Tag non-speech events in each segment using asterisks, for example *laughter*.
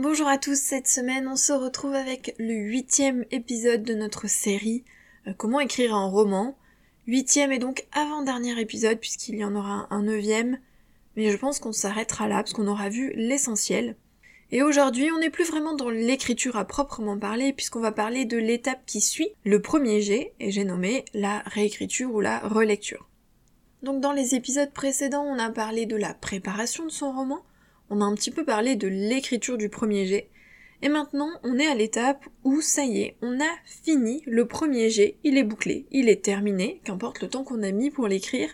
Bonjour à tous, cette semaine on se retrouve avec le huitième épisode de notre série euh, Comment écrire un roman. Huitième et donc avant-dernier épisode puisqu'il y en aura un neuvième, mais je pense qu'on s'arrêtera là parce qu'on aura vu l'essentiel. Et aujourd'hui on n'est plus vraiment dans l'écriture à proprement parler puisqu'on va parler de l'étape qui suit le premier G et j'ai nommé la réécriture ou la relecture. Donc dans les épisodes précédents on a parlé de la préparation de son roman, on a un petit peu parlé de l'écriture du premier jet. Et maintenant, on est à l'étape où ça y est, on a fini le premier jet, il est bouclé, il est terminé, qu'importe le temps qu'on a mis pour l'écrire,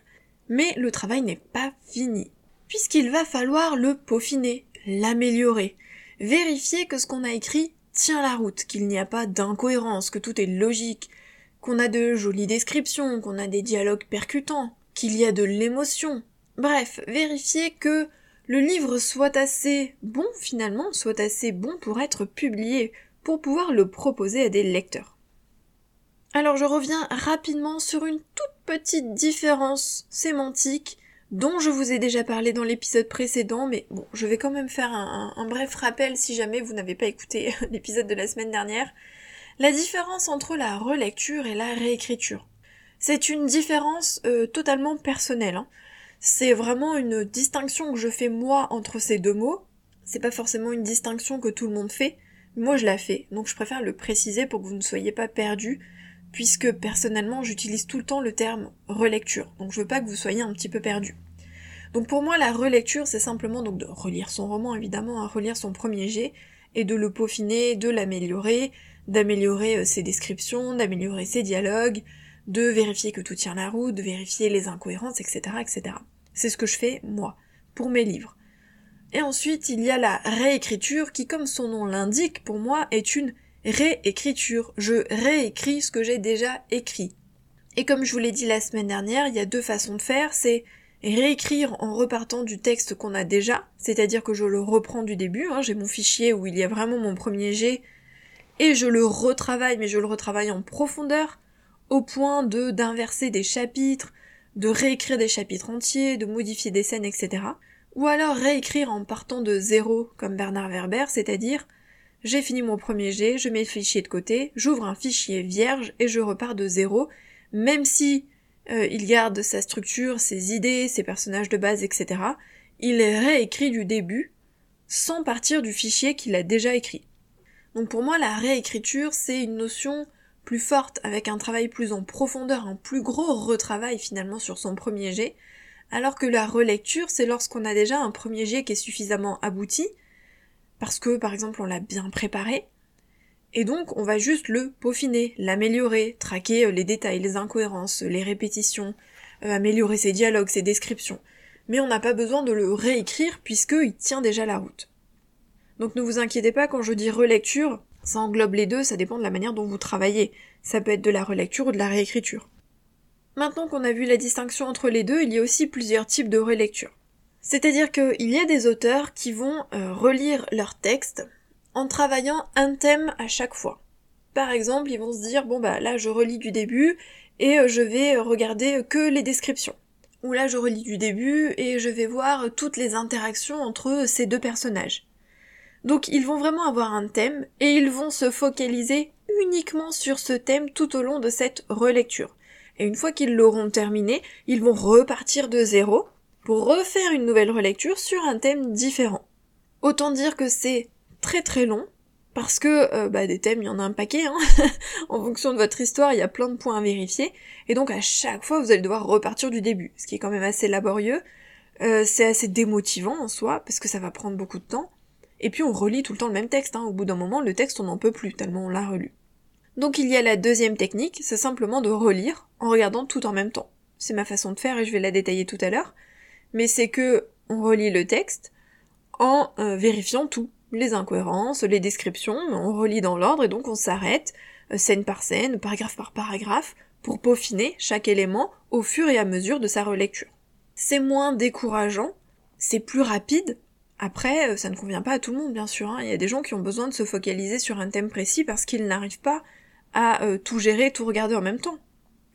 mais le travail n'est pas fini. Puisqu'il va falloir le peaufiner, l'améliorer, vérifier que ce qu'on a écrit tient la route, qu'il n'y a pas d'incohérence, que tout est logique, qu'on a de jolies descriptions, qu'on a des dialogues percutants, qu'il y a de l'émotion. Bref, vérifier que le livre soit assez bon finalement, soit assez bon pour être publié, pour pouvoir le proposer à des lecteurs. Alors je reviens rapidement sur une toute petite différence sémantique dont je vous ai déjà parlé dans l'épisode précédent, mais bon, je vais quand même faire un, bref rappel si jamais vous n'avez pas écouté *laughs* l'épisode de la semaine dernière. La différence entre la relecture et la réécriture. C'est une différence euh, totalement personnelle. Hein. C'est vraiment une distinction que je fais moi entre ces deux mots. C'est pas forcément une distinction que tout le monde fait. Moi je la fais, donc je préfère le préciser pour que vous ne soyez pas perdus, puisque personnellement j'utilise tout le temps le terme relecture, donc je veux pas que vous soyez un petit peu perdus. Donc pour moi la relecture c'est simplement donc de relire son roman évidemment, à relire son premier jet, et de le peaufiner, de l'améliorer, d'améliorer euh, ses descriptions, d'améliorer ses dialogues, de vérifier que tout tient la route, de vérifier les incohérences, etc., etc. C'est ce que je fais, moi, pour mes livres. Et ensuite, il y a la réécriture qui, comme son nom l'indique, pour moi, est une réécriture. Je réécris ce que j'ai déjà écrit. Et comme je vous l'ai dit la semaine dernière, il y a deux façons de faire, c'est réécrire en repartant du texte qu'on a déjà, c'est-à-dire que je le reprends du début, hein, j'ai mon fichier où il y a vraiment mon premier jet, et je le retravaille, mais je le retravaille en profondeur, au point de d'inverser des chapitres, de réécrire des chapitres entiers, de modifier des scènes, etc. Ou alors réécrire en partant de zéro, comme Bernard Werber, c'est-à-dire j'ai fini mon premier jet, je mets le fichier de côté, j'ouvre un fichier vierge et je repars de zéro, même si euh, il garde sa structure, ses idées, ses personnages de base, etc. Il réécrit du début, sans partir du fichier qu'il a déjà écrit. Donc pour moi, la réécriture, c'est une notion plus forte, avec un travail plus en profondeur, un plus gros retravail finalement sur son premier jet, alors que la relecture, c'est lorsqu'on a déjà un premier jet qui est suffisamment abouti, parce que par exemple on l'a bien préparé, et donc on va juste le peaufiner, l'améliorer, traquer euh, les détails, les incohérences, les répétitions, euh, améliorer ses dialogues, ses descriptions. Mais on n'a pas besoin de le réécrire puisqu'il tient déjà la route. Donc ne vous inquiétez pas quand je dis relecture, ça englobe les deux, ça dépend de la manière dont vous travaillez. Ça peut être de la relecture ou de la réécriture. Maintenant qu'on a vu la distinction entre les deux, il y a aussi plusieurs types de relecture. C'est-à-dire qu'il y a des auteurs qui vont euh, relire leur texte en travaillant un thème à chaque fois. Par exemple, ils vont se dire, bon bah là je relis du début et euh, je vais regarder que les descriptions. Ou là je relis du début et je vais voir toutes les interactions entre ces deux personnages. Donc ils vont vraiment avoir un thème et ils vont se focaliser uniquement sur ce thème tout au long de cette relecture. Et une fois qu'ils l'auront terminé, ils vont repartir de zéro pour refaire une nouvelle relecture sur un thème différent. Autant dire que c'est très très long, parce que euh, bah, des thèmes, il y en a un paquet, hein. *laughs* en fonction de votre histoire, il y a plein de points à vérifier, et donc à chaque fois, vous allez devoir repartir du début, ce qui est quand même assez laborieux, euh, c'est assez démotivant en soi, parce que ça va prendre beaucoup de temps, et puis on relit tout le temps le même texte, hein. au bout d'un moment le texte on n'en peut plus tellement on l'a relu. Donc il y a la deuxième technique, c'est simplement de relire en regardant tout en même temps. C'est ma façon de faire et je vais la détailler tout à l'heure, mais c'est que on relit le texte en euh, vérifiant tout, les incohérences, les descriptions, on relit dans l'ordre et donc on s'arrête, euh, scène par scène, paragraphe par paragraphe, pour peaufiner chaque élément au fur et à mesure de sa relecture. C'est moins décourageant, c'est plus rapide, après, euh, ça ne convient pas à tout le monde, bien sûr. Hein. Il y a des gens qui ont besoin de se focaliser sur un thème précis parce qu'ils n'arrivent pas à euh, tout gérer, tout regarder en même temps.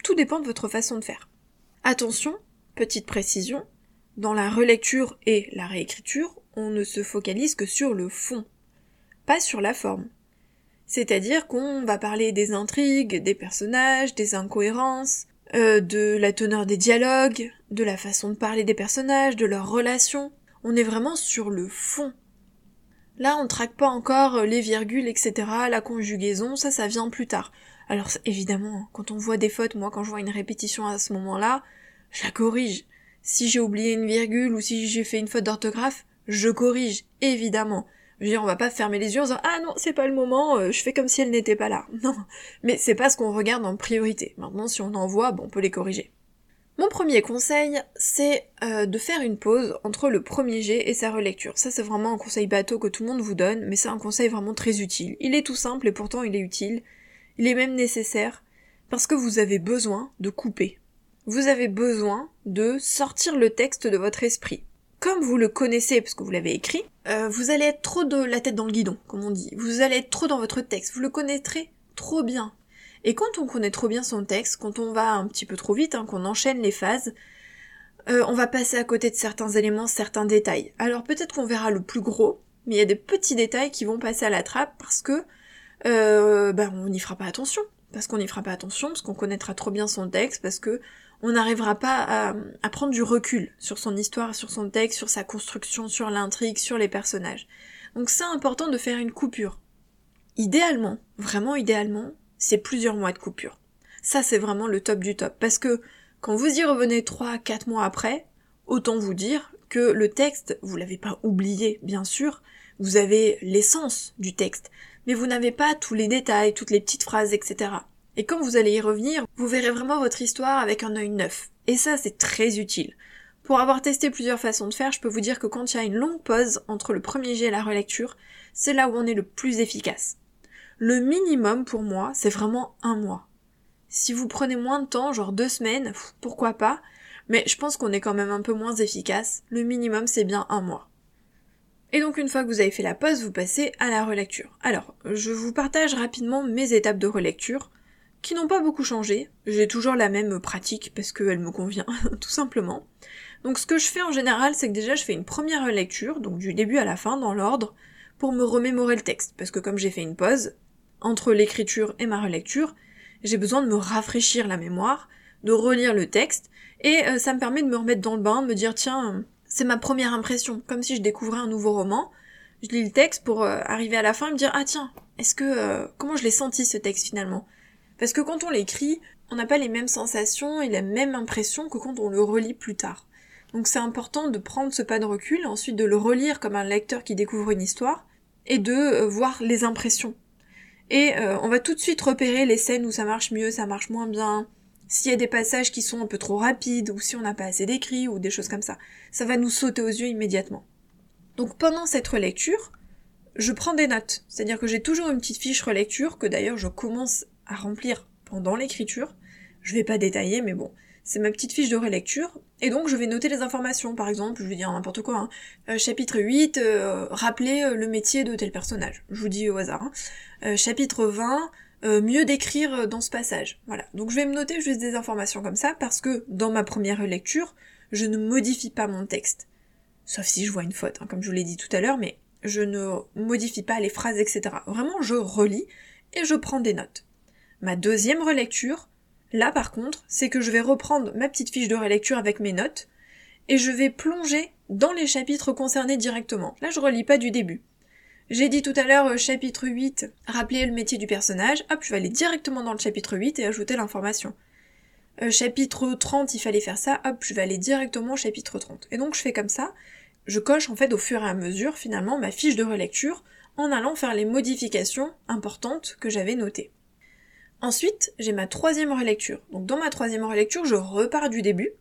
Tout dépend de votre façon de faire. Attention, petite précision, dans la relecture et la réécriture, on ne se focalise que sur le fond. pas sur la forme. C'est-à-dire qu'on va parler des intrigues, des personnages, des incohérences, euh, de la teneur des dialogues, de la façon de parler des personnages, de leurs relations. On est vraiment sur le fond. Là, on traque pas encore les virgules, etc., la conjugaison, ça, ça vient plus tard. Alors, évidemment, quand on voit des fautes, moi, quand je vois une répétition à ce moment-là, je la corrige. Si j'ai oublié une virgule ou si j'ai fait une faute d'orthographe, je corrige, évidemment. Je veux dire, on va pas fermer les yeux en disant ah non, c'est pas le moment, euh, je fais comme si elle n'était pas là. *laughs* Non, mais c'est pas ce qu'on regarde en priorité. Maintenant, si on en voit, bon, on peut les corriger. Mon premier conseil, c'est euh, de faire une pause entre le premier jet et sa relecture. Ça, c'est vraiment un conseil bateau que tout le monde vous donne, mais c'est un conseil vraiment très utile. Il est tout simple et pourtant il est utile. Il est même nécessaire parce que vous avez besoin de couper. Vous avez besoin de sortir le texte de votre esprit comme vous le connaissez parce que vous l'avez écrit, euh, vous allez être trop de la tête dans le guidon, comme on dit. Vous allez être trop dans votre texte. Vous le connaîtrez trop bien. Et quand on connaît trop bien son texte, quand on va un petit peu trop vite, hein, qu'on enchaîne les phases, euh, on va passer à côté de certains éléments, certains détails. Alors peut-être qu'on verra le plus gros, mais il y a des petits détails qui vont passer à la trappe parce que ben, on n'y fera pas attention. Parce qu'on n'y fera pas attention, parce qu'on connaîtra trop bien son texte, parce que on n'arrivera pas à, prendre du recul sur son histoire, sur son texte, sur sa construction, sur l'intrigue, sur les personnages. Donc c'est important de faire une coupure. Idéalement, vraiment idéalement, c'est plusieurs mois de coupure. Ça c'est vraiment le top du top. Parce que quand vous y revenez 3-4 mois après, autant vous dire que le texte, vous l'avez pas oublié, bien sûr, vous avez l'essence du texte, mais vous n'avez pas tous les détails, toutes les petites phrases, etc. Et quand vous allez y revenir, vous verrez vraiment votre histoire avec un œil neuf. Et ça, c'est très utile. Pour avoir testé plusieurs façons de faire, je peux vous dire que quand il y a une longue pause entre le premier jet et la relecture, c'est là où on est le plus efficace. Le minimum pour moi, c'est vraiment un mois. Si vous prenez moins de temps, genre deux semaines, pourquoi pas, mais je pense qu'on est quand même un peu moins efficace. Le minimum, c'est bien un mois. Et donc une fois que vous avez fait la pause, vous passez à la relecture. Alors, je vous partage rapidement mes étapes de relecture qui n'ont pas beaucoup changé. J'ai toujours la même pratique parce qu'elle me convient, *laughs* tout simplement. Donc ce que je fais en général, c'est que déjà je fais une première lecture, donc du début à la fin, dans l'ordre, pour me remémorer le texte. Parce que comme j'ai fait une pause, entre l'écriture et ma relecture, j'ai besoin de me rafraîchir la mémoire, de relire le texte, et euh, ça me permet de me remettre dans le bain, de me dire tiens, c'est ma première impression, comme si je découvrais un nouveau roman. Je lis le texte pour euh, arriver à la fin et me dire ah tiens, est-ce que euh, comment je l'ai senti ce texte finalement? Parce que quand on l'écrit, on n'a pas les mêmes sensations et la même impression que quand on le relit plus tard. Donc c'est important de prendre ce pas de recul, ensuite de le relire comme un lecteur qui découvre une histoire, et de euh, voir les impressions. Et euh, on va tout de suite repérer les scènes où ça marche mieux, ça marche moins bien, s'il y a des passages qui sont un peu trop rapides, ou si on n'a pas assez d'écrit, ou des choses comme ça. Ça va nous sauter aux yeux immédiatement. Donc pendant cette relecture, je prends des notes. C'est-à-dire que j'ai toujours une petite fiche relecture, que d'ailleurs je commence à remplir pendant l'écriture. Je vais pas détailler, mais bon, c'est ma petite fiche de relecture. Et donc je vais noter les informations, par exemple, je vais dire n'importe quoi. Hein. Euh, chapitre 8, euh, rappeler euh, le métier de tel personnage. Je vous dis au hasard. Hein. chapitre 20, mieux décrire dans ce passage. Voilà. Donc je vais me noter juste des informations comme ça, parce que dans ma première lecture, je ne modifie pas mon texte. Sauf si je vois une faute, hein, comme je vous l'ai dit tout à l'heure, mais je ne modifie pas les phrases, etc. Vraiment, je relis et je prends des notes. Ma deuxième relecture, là par contre, c'est que je vais reprendre ma petite fiche de relecture avec mes notes, et je vais plonger dans les chapitres concernés directement. Là, je relis pas du début. J'ai dit tout à l'heure euh, chapitre 8, rappeler le métier du personnage, hop, je vais aller directement dans le chapitre 8 et ajouter l'information. Euh, chapitre 30, il fallait faire ça, hop, je vais aller directement au chapitre 30. Et donc je fais comme ça, je coche en fait au fur et à mesure finalement ma fiche de relecture en allant faire les modifications importantes que j'avais notées. Ensuite, j'ai ma troisième relecture. Donc dans ma troisième relecture, je repars du début.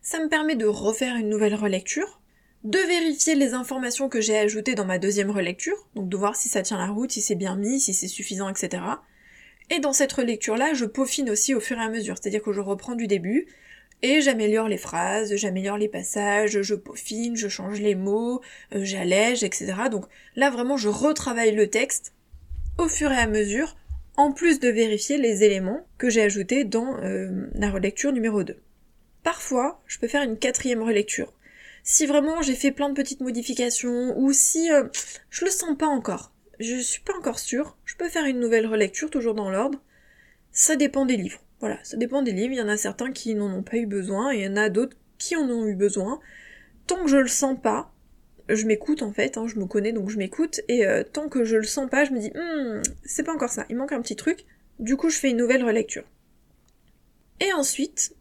Ça me permet de refaire une nouvelle relecture, de vérifier les informations que j'ai ajoutées dans ma deuxième relecture, donc de voir si ça tient la route, si c'est bien mis, si c'est suffisant, etc. Et dans cette relecture-là, je peaufine aussi au fur et à mesure, c'est-à-dire que je reprends du début, et j'améliore les phrases, j'améliore les passages, je peaufine, je change les mots, euh, j'allège, etc. Donc là vraiment je retravaille le texte au fur et à mesure en plus de vérifier les éléments que j'ai ajoutés dans euh, la relecture numéro 2. Parfois, je peux faire une quatrième relecture. Si vraiment j'ai fait plein de petites modifications ou si euh, je le sens pas encore, je suis pas encore sûre. Je peux faire une nouvelle relecture, toujours dans l'ordre. Ça dépend des livres. Voilà, ça dépend des livres. Il y en a certains qui n'en ont pas eu besoin, et il y en a d'autres qui en ont eu besoin. Tant que je le sens pas, je m'écoute en fait, hein, je me connais donc je m'écoute, et euh, tant que je le sens pas, je me dis, hmm, c'est pas encore ça, il manque un petit truc. Du coup, je fais une nouvelle relecture. Et ensuite,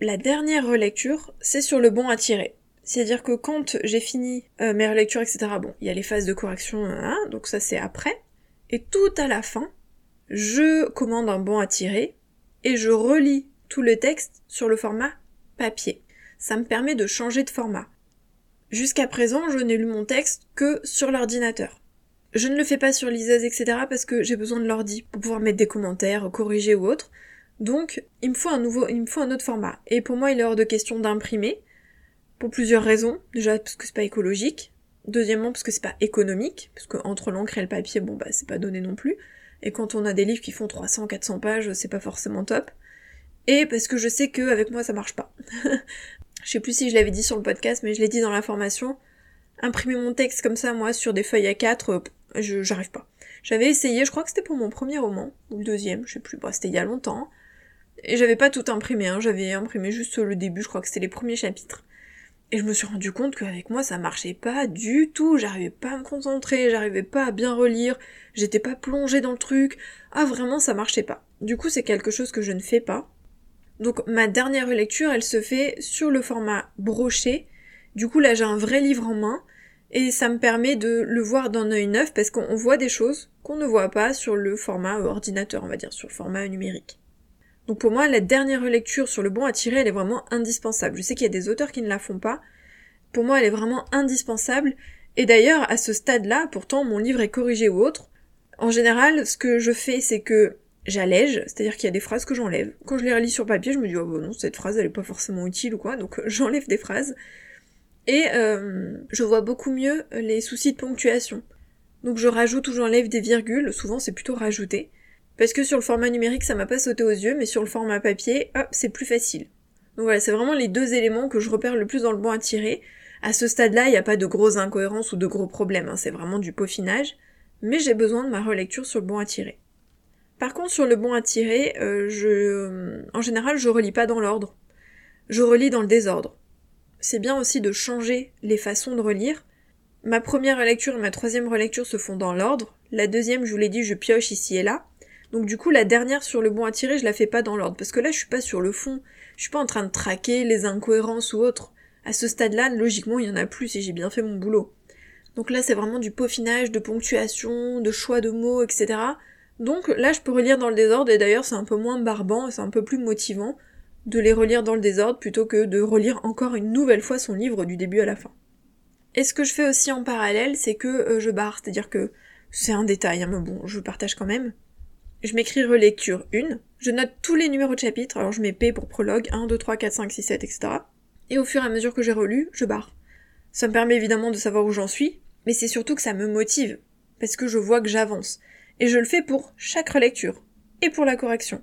la dernière relecture, c'est sur le bon à tirer. C'est-à-dire que quand j'ai fini euh, mes relectures, etc., bon, il y a les phases de correction, hein, donc ça c'est après. Et tout à la fin, je commande un bon à tirer et je relis tout le texte sur le format papier. Ça me permet de changer de format. Jusqu'à présent, je n'ai lu mon texte que sur l'ordinateur. Je ne le fais pas sur liseuse, etc. parce que j'ai besoin de l'ordi pour pouvoir mettre des commentaires, corriger ou autre. Donc, il me faut un nouveau, il me faut un autre format. Et pour moi, il est hors de question d'imprimer. Pour plusieurs raisons. Déjà, parce que c'est pas écologique. Deuxièmement, parce que c'est pas économique. Parce que entre l'encre et le papier, bon, bah, c'est pas donné non plus. Et quand on a des livres qui font 300, 400 pages, c'est pas forcément top. Et parce que je sais que avec moi, ça marche pas. *laughs* je sais plus si je l'avais dit sur le podcast, mais je l'ai dit dans la formation. Imprimer mon texte comme ça, moi, sur des feuilles A4, euh, je, j'arrive pas. J'avais essayé, je crois que c'était pour mon premier roman, ou le deuxième, je sais plus, bah, c'était il y a longtemps. Et j'avais pas tout imprimé, hein, j'avais imprimé juste le début, je crois que c'était les premiers chapitres. Et je me suis rendu compte qu'avec moi ça marchait pas du tout, j'arrivais pas à me concentrer, j'arrivais pas à bien relire, j'étais pas plongée dans le truc. Ah vraiment ça marchait pas. Du coup c'est quelque chose que je ne fais pas. Donc ma dernière lecture elle se fait sur le format broché. Du coup là j'ai un vrai livre en main et ça me permet de le voir d'un œil neuf parce qu'on voit des choses qu'on ne voit pas sur le format ordinateur on va dire, sur le format numérique. Donc pour moi, la dernière relecture sur le bon à tirer, elle est vraiment indispensable. Je sais qu'il y a des auteurs qui ne la font pas. Pour moi, elle est vraiment indispensable. Et d'ailleurs, à ce stade-là, pourtant, mon livre est corrigé ou autre. En général, ce que je fais, c'est que j'allège, c'est-à-dire qu'il y a des phrases que j'enlève. Quand je les relis sur papier, je me dis, oh bon, non, cette phrase, elle est pas forcément utile ou quoi, donc *laughs* j'enlève des phrases. Et euh, je vois beaucoup mieux les soucis de ponctuation. Donc je rajoute ou j'enlève des virgules, souvent c'est plutôt rajouter. Parce que sur le format numérique, ça m'a pas sauté aux yeux, mais sur le format papier, hop, c'est plus facile. Donc voilà, c'est vraiment les deux éléments que je repère le plus dans le bon à tirer. À ce stade-là, il n'y a pas de grosses incohérences ou de gros problèmes, hein, c'est vraiment du peaufinage, mais j'ai besoin de ma relecture sur le bon à tirer. Par contre, sur le bon à tirer, euh, je... en général, je relis pas dans l'ordre. Je relis dans le désordre. C'est bien aussi de changer les façons de relire. Ma première relecture et ma troisième relecture se font dans l'ordre. La deuxième, je vous l'ai dit, je pioche ici et là. Donc du coup, la dernière sur le bon à tirer, je la fais pas dans l'ordre, parce que là, je suis pas sur le fond, je suis pas en train de traquer les incohérences ou autres. À ce stade-là, logiquement, il y en a plus si j'ai bien fait mon boulot. Donc là, c'est vraiment du peaufinage, de ponctuation, de choix de mots, etc. Donc là, je peux relire dans le désordre, et d'ailleurs, c'est un peu moins barbant, c'est un peu plus motivant de les relire dans le désordre plutôt que de relire encore une nouvelle fois son livre du début à la fin. Et ce que je fais aussi en parallèle, c'est que euh, je barre, c'est-à-dire que c'est un détail, hein, mais bon, je partage quand même je m'écris relecture 1, je note tous les numéros de chapitre, alors je mets P pour prologue, 1, 2, 3, 4, 5, 6, 7, etc. Et au fur et à mesure que j'ai relu, je barre. Ça me permet évidemment de savoir où j'en suis, mais c'est surtout que ça me motive, parce que je vois que j'avance. Et je le fais pour chaque relecture, et pour la correction.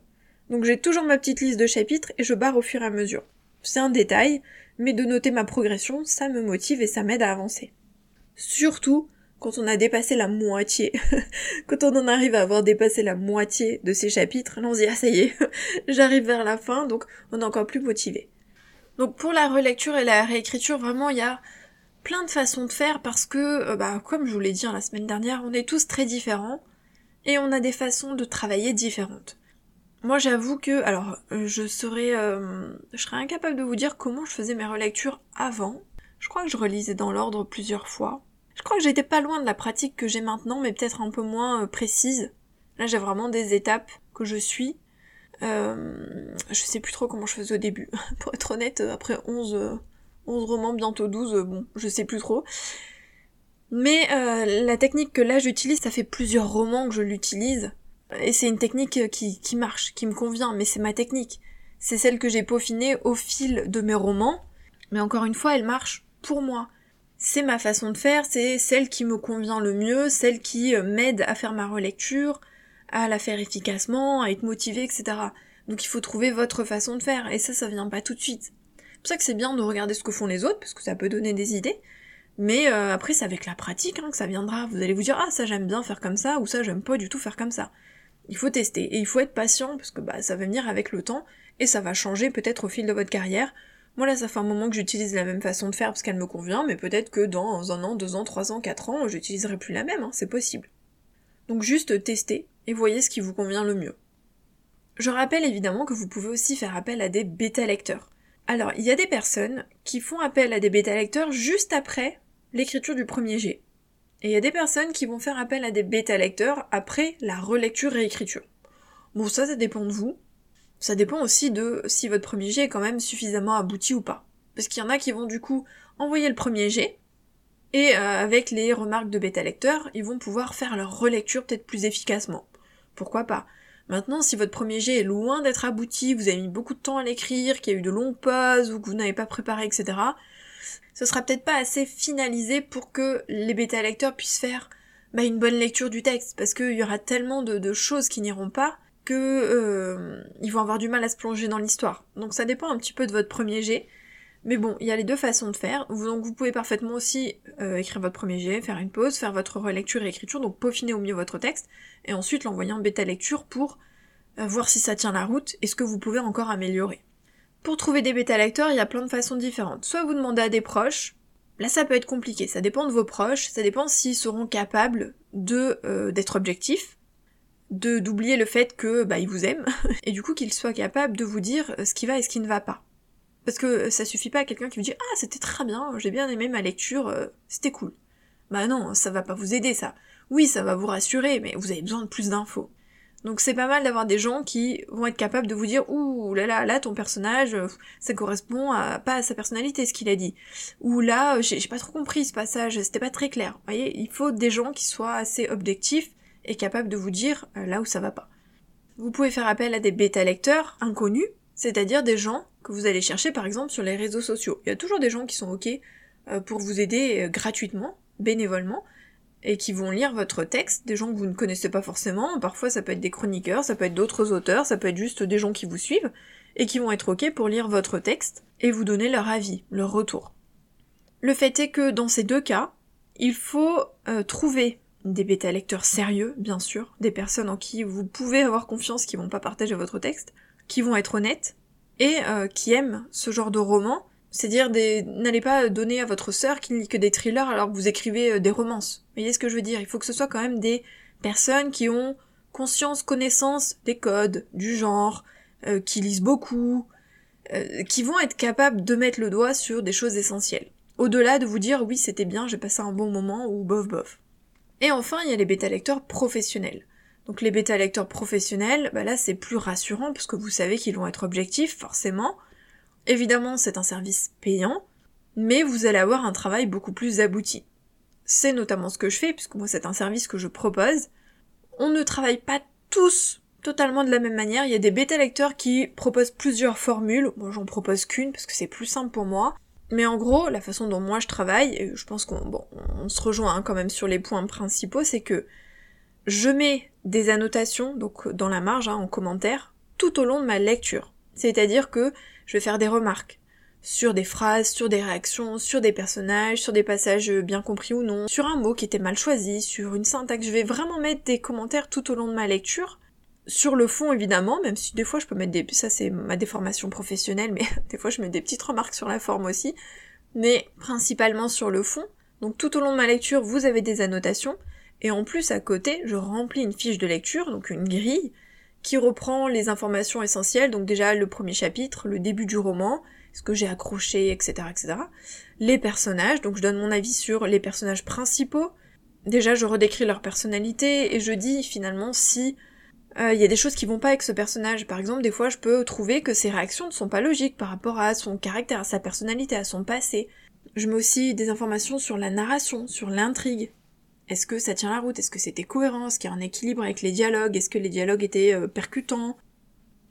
Donc j'ai toujours ma petite liste de chapitres et je barre au fur et à mesure. C'est un détail, mais de noter ma progression, ça me motive et ça m'aide à avancer. Surtout, quand on a dépassé la moitié, *laughs* quand on en arrive à avoir dépassé la moitié de ces chapitres, dit ah ça y est, *laughs* j'arrive vers la fin, donc on est encore plus motivé. Donc pour la relecture et la réécriture, vraiment il y a plein de façons de faire parce que, euh, bah, comme je vous l'ai dit hein, la semaine dernière, on est tous très différents et on a des façons de travailler différentes. Moi j'avoue que, alors je serais, euh, je serais incapable de vous dire comment je faisais mes relectures avant. Je crois que je relisais dans l'ordre plusieurs fois. Je crois que j'étais pas loin de la pratique que j'ai maintenant, mais peut-être un peu moins euh, précise. Là, j'ai vraiment des étapes que je suis. Euh, je sais plus trop comment je faisais au début. *laughs* Pour être honnête, euh, après 11, 11 romans, bientôt 12, bon, je sais plus trop. Mais la technique que là j'utilise, ça fait plusieurs romans que je l'utilise. Et c'est une technique qui, qui marche, qui me convient, mais c'est ma technique. C'est celle que j'ai peaufinée au fil de mes romans. Mais encore une fois, elle marche pour moi c'est ma façon de faire, c'est celle qui me convient le mieux, celle qui euh, m'aide à faire ma relecture, à la faire efficacement, à être motivée, etc. Donc il faut trouver votre façon de faire, et ça, ça vient pas tout de suite. C'est pour ça que c'est bien de regarder ce que font les autres, parce que ça peut donner des idées, Mais euh, après, c'est avec la pratique hein, que ça viendra. Vous allez vous dire, ah ça j'aime bien faire comme ça, ou ça j'aime pas du tout faire comme ça. Il faut tester, et il faut être patient, parce que bah, ça va venir avec le temps, et ça va changer peut-être au fil de votre carrière. Moi là, ça fait un moment que j'utilise la même façon de faire parce qu'elle me convient, mais peut-être que dans un an, deux ans, trois ans, quatre ans, j'utiliserai plus la même, hein, c'est possible. Donc juste testez, et voyez ce qui vous convient le mieux. Je rappelle évidemment que vous pouvez aussi faire appel à des bêta-lecteurs. Alors, il y a des personnes qui font appel à des bêta-lecteurs juste après l'écriture du premier G. Et il y a des personnes qui vont faire appel à des bêta-lecteurs après la relecture-réécriture. Bon, ça, ça dépend de vous. Ça dépend aussi de si votre premier jet est quand même suffisamment abouti ou pas. Parce qu'il y en a qui vont du coup envoyer le premier jet, et euh, avec les remarques de bêta-lecteur, ils vont pouvoir faire leur relecture peut-être plus efficacement. Pourquoi pas? Maintenant, si votre premier jet est loin d'être abouti, vous avez mis beaucoup de temps à l'écrire, qu'il y a eu de longues pauses, ou que vous n'avez pas préparé, etc., ce sera peut-être pas assez finalisé pour que les bêta-lecteurs puissent faire bah, une bonne lecture du texte, parce qu'il y aura tellement de, choses qui n'iront pas que euh, ils vont avoir du mal à se plonger dans l'histoire. Donc ça dépend un petit peu de votre premier jet. Mais bon, il y a les deux façons de faire. donc vous pouvez parfaitement aussi euh, écrire votre premier jet, faire une pause, faire votre relecture et écriture, donc peaufiner au mieux votre texte, et ensuite l'envoyer en bêta lecture pour euh, voir si ça tient la route et ce que vous pouvez encore améliorer. Pour trouver des bêta lecteurs, il y a plein de façons différentes. Soit vous demandez à des proches, là ça peut être compliqué, ça dépend de vos proches, ça dépend s'ils seront capables de euh, d'être objectifs, de d'oublier le fait que bah ils vous aiment, *laughs* et du coup qu'ils soient capables de vous dire euh, ce qui va et ce qui ne va pas. Parce que ça suffit pas à quelqu'un qui vous dit Ah c'était très bien, j'ai bien aimé ma lecture, euh, c'était cool. Bah non, ça va pas vous aider ça. Oui, ça va vous rassurer, mais vous avez besoin de plus d'infos. Donc c'est pas mal d'avoir des gens qui vont être capables de vous dire ouh là là là ton personnage euh, ça correspond pas à sa personnalité ce qu'il a dit ou là euh, j'ai pas trop compris ce passage c'était pas très clair. Vous voyez il faut des gens qui soient assez objectifs et capables de vous dire euh, là où ça va pas. Vous pouvez faire appel à des bêta lecteurs inconnus, c'est-à-dire des gens que vous allez chercher par exemple sur les réseaux sociaux. Il y a toujours des gens qui sont ok pour vous aider gratuitement, bénévolement, et qui vont lire votre texte, des gens que vous ne connaissez pas forcément, parfois ça peut être des chroniqueurs, ça peut être d'autres auteurs, ça peut être juste des gens qui vous suivent, et qui vont être ok pour lire votre texte et vous donner leur avis, leur retour. Le fait est que dans ces deux cas, il faut euh, trouver des bêta lecteurs sérieux, bien sûr, des personnes en qui vous pouvez avoir confiance qui vont pas partager votre texte, qui vont être honnêtes, et euh, qui aiment ce genre de roman, c'est dire des... n'allez pas donner à votre sœur qui ne lit que des thrillers alors que vous écrivez euh, des romances. Vous voyez ce que je veux dire? Il faut que ce soit quand même des personnes qui ont conscience, connaissance des codes, du genre, euh, qui lisent beaucoup, euh, qui vont être capables de mettre le doigt sur des choses essentielles. Au-delà de vous dire oui c'était bien, j'ai passé un bon moment ou bof bof. Et enfin il y a les bêta lecteurs professionnels. Donc les bêta lecteurs professionnels, bah là c'est plus rassurant parce que vous savez qu'ils vont être objectifs forcément, Évidemment, c'est un service payant, mais vous allez avoir un travail beaucoup plus abouti. C'est notamment ce que je fais, puisque moi c'est un service que je propose. On ne travaille pas tous totalement de la même manière. Il y a des bêta lecteurs qui proposent plusieurs formules. Moi j'en propose qu'une parce que c'est plus simple pour moi. Mais en gros, la façon dont moi je travaille, et je pense qu'on se rejoint hein, quand même sur les points principaux, c'est que je mets des annotations, donc dans la marge, hein, en commentaire, tout au long de ma lecture. C'est-à-dire que je vais faire des remarques sur des phrases, sur des réactions, sur des personnages, sur des passages bien compris ou non, sur un mot qui était mal choisi, sur une syntaxe. Je vais vraiment mettre des commentaires tout au long de ma lecture. Sur le fond, évidemment, même si des fois je peux mettre des... Ça c'est ma déformation professionnelle, mais *laughs* des fois je mets des petites remarques sur la forme aussi. Mais principalement sur le fond. Donc tout au long de ma lecture, vous avez des annotations. Et en plus, à côté, je remplis une fiche de lecture, donc une grille, qui reprend les informations essentielles, donc déjà le premier chapitre, le début du roman, ce que j'ai accroché, etc., etc. Les personnages, donc je donne mon avis sur les personnages principaux. Déjà, je redécris leur personnalité et je dis finalement si euh, il y a des choses qui vont pas avec ce personnage. Par exemple, des fois, je peux trouver que ses réactions ne sont pas logiques par rapport à son caractère, à sa personnalité, à son passé. Je mets aussi des informations sur la narration, sur l'intrigue. Est-ce que ça tient la route? Est-ce que c'était cohérent? Est-ce qu'il y a un équilibre avec les dialogues? Est-ce que les dialogues étaient euh, percutants?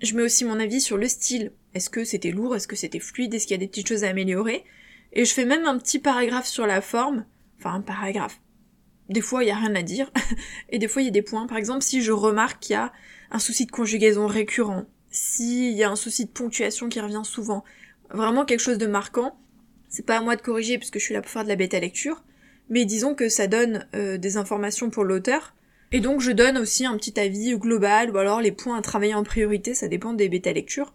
Je mets aussi mon avis sur le style. Est-ce que c'était lourd? Est-ce que c'était fluide? Est-ce qu'il y a des petites choses à améliorer? Et je fais même un petit paragraphe sur la forme. Enfin, un paragraphe. Des fois, il y a rien à dire. *laughs* Et des fois, il y a des points. Par exemple, si je remarque qu'il y a un souci de conjugaison récurrent, s'il y a un souci de ponctuation qui revient souvent, vraiment quelque chose de marquant, c'est pas à moi de corriger puisque je suis là pour faire de la bêta lecture, mais disons que ça donne euh, des informations pour l'auteur, et donc je donne aussi un petit avis global, ou alors les points à travailler en priorité, ça dépend des bêta lectures.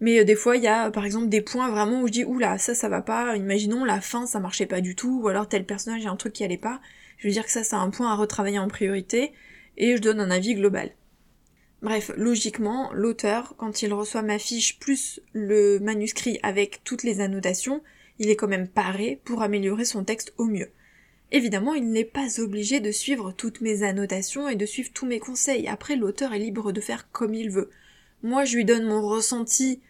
Mais euh, des fois, il y a par exemple des points vraiment où je dis oula, ça ça va pas, imaginons la fin ça marchait pas du tout, ou alors tel personnage il y a un truc qui allait pas. Je veux dire que ça c'est un point à retravailler en priorité, et je donne un avis global. Bref, logiquement, l'auteur, quand il reçoit ma fiche plus le manuscrit avec toutes les annotations, il est quand même paré pour améliorer son texte au mieux. Évidemment, il n'est pas obligé de suivre toutes mes annotations et de suivre tous mes conseils. Après, l'auteur est libre de faire comme il veut. Moi, je lui donne mon ressenti,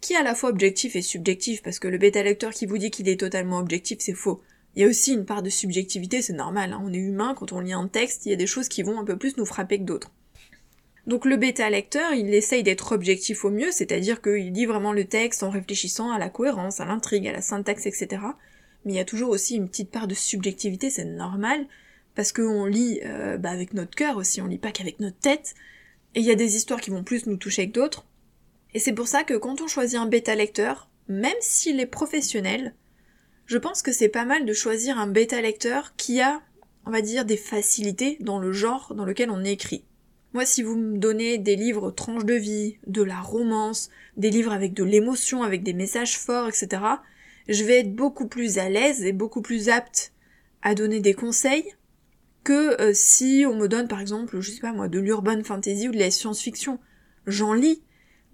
qui est à la fois objectif et subjectif, parce que le bêta lecteur qui vous dit qu'il est totalement objectif, c'est faux. Il y a aussi une part de subjectivité, c'est normal, hein. on est humain, quand on lit un texte, il y a des choses qui vont un peu plus nous frapper que d'autres. Donc le bêta lecteur, il essaye d'être objectif au mieux, c'est-à-dire qu'il lit vraiment le texte en réfléchissant à la cohérence, à l'intrigue, à la syntaxe, etc mais il y a toujours aussi une petite part de subjectivité, c'est normal, parce qu'on lit euh, bah, avec notre cœur aussi, on lit pas qu'avec notre tête, et il y a des histoires qui vont plus nous toucher que d'autres. Et c'est pour ça que quand on choisit un bêta lecteur, même s'il est professionnel, je pense que c'est pas mal de choisir un bêta lecteur qui a, on va dire, des facilités dans le genre dans lequel on écrit. Moi, si vous me donnez des livres tranches de vie, de la romance, des livres avec de l'émotion, avec des messages forts, etc., je vais être beaucoup plus à l'aise et beaucoup plus apte à donner des conseils que euh, si on me donne par exemple, je sais pas moi, de l'urban fantasy ou de la science-fiction. J'en lis,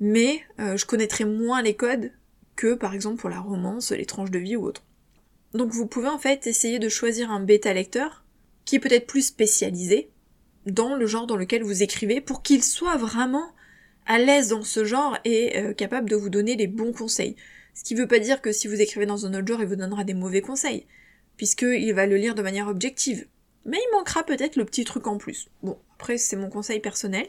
mais euh, je connaîtrai moins les codes que par exemple pour la romance, les tranches de vie ou autre. Donc vous pouvez en fait essayer de choisir un bêta lecteur qui est peut-être plus spécialisé dans le genre dans lequel vous écrivez pour qu'il soit vraiment à l'aise dans ce genre et euh, capable de vous donner les bons conseils. Ce qui veut pas dire que si vous écrivez dans un autre genre, il vous donnera des mauvais conseils, puisqu'il va le lire de manière objective. Mais il manquera peut-être le petit truc en plus. Bon, après c'est mon conseil personnel.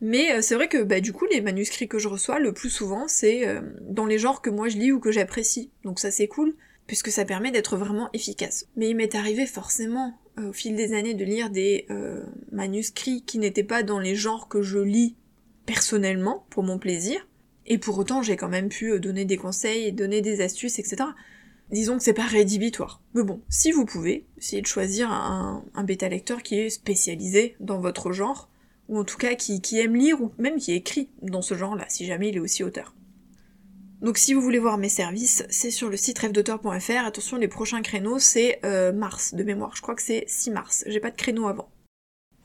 Mais euh, c'est vrai que bah, du coup les manuscrits que je reçois le plus souvent c'est euh, dans les genres que moi je lis ou que j'apprécie. Donc ça c'est cool, puisque ça permet d'être vraiment efficace. Mais il m'est arrivé forcément euh, au fil des années de lire des manuscrits qui n'étaient pas dans les genres que je lis personnellement, pour mon plaisir, et pour autant, j'ai quand même pu euh, donner des conseils, donner des astuces, etc. Disons que c'est pas rédhibitoire. Mais bon, si vous pouvez, essayez de choisir un, bêta lecteur qui est spécialisé dans votre genre, ou en tout cas qui, aime lire, ou même qui écrit dans ce genre-là, si jamais il est aussi auteur. Donc si vous voulez voir mes services, c'est sur le site rêvedauteur.fr. Attention, les prochains créneaux, c'est euh, mars de mémoire. Je crois que c'est 6 mars. J'ai pas de créneau avant.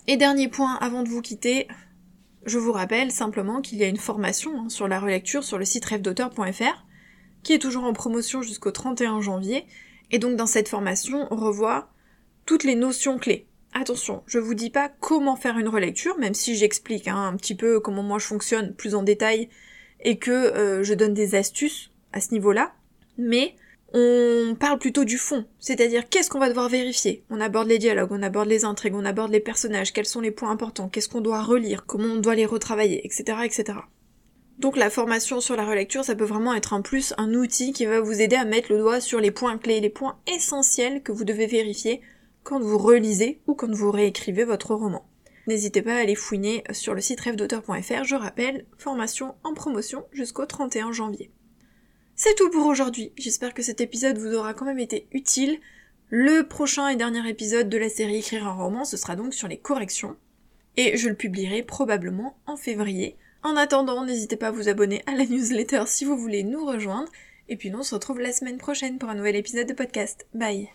Et dernier point avant de vous quitter, je vous rappelle simplement qu'il y a une formation hein, sur la relecture sur le site rêvedauteur.fr qui est toujours en promotion jusqu'au 31 janvier, et donc dans cette formation, on revoit toutes les notions clés. Attention, je vous dis pas comment faire une relecture, même si j'explique hein, un petit peu comment moi je fonctionne plus en détail et que euh, je donne des astuces à ce niveau-là, mais on parle plutôt du fond, c'est-à-dire qu'est-ce qu'on va devoir vérifier? On aborde les dialogues, on aborde les intrigues, on aborde les personnages, quels sont les points importants, qu'est-ce qu'on doit relire, comment on doit les retravailler, etc., etc. Donc la formation sur la relecture, ça peut vraiment être un plus, un outil qui va vous aider à mettre le doigt sur les points clés, les points essentiels que vous devez vérifier quand vous relisez ou quand vous réécrivez votre roman. N'hésitez pas à aller fouiner sur le site rêvedauteur.fr, je rappelle, formation en promotion jusqu'au 31 janvier. C'est tout pour aujourd'hui. J'espère que cet épisode vous aura quand même été utile. Le prochain et dernier épisode de la série Écrire un roman, ce sera donc sur les corrections. Et je le publierai probablement en février. En attendant, n'hésitez pas à vous abonner à la newsletter si vous voulez nous rejoindre. Et puis nous, on se retrouve la semaine prochaine pour un nouvel épisode de podcast. Bye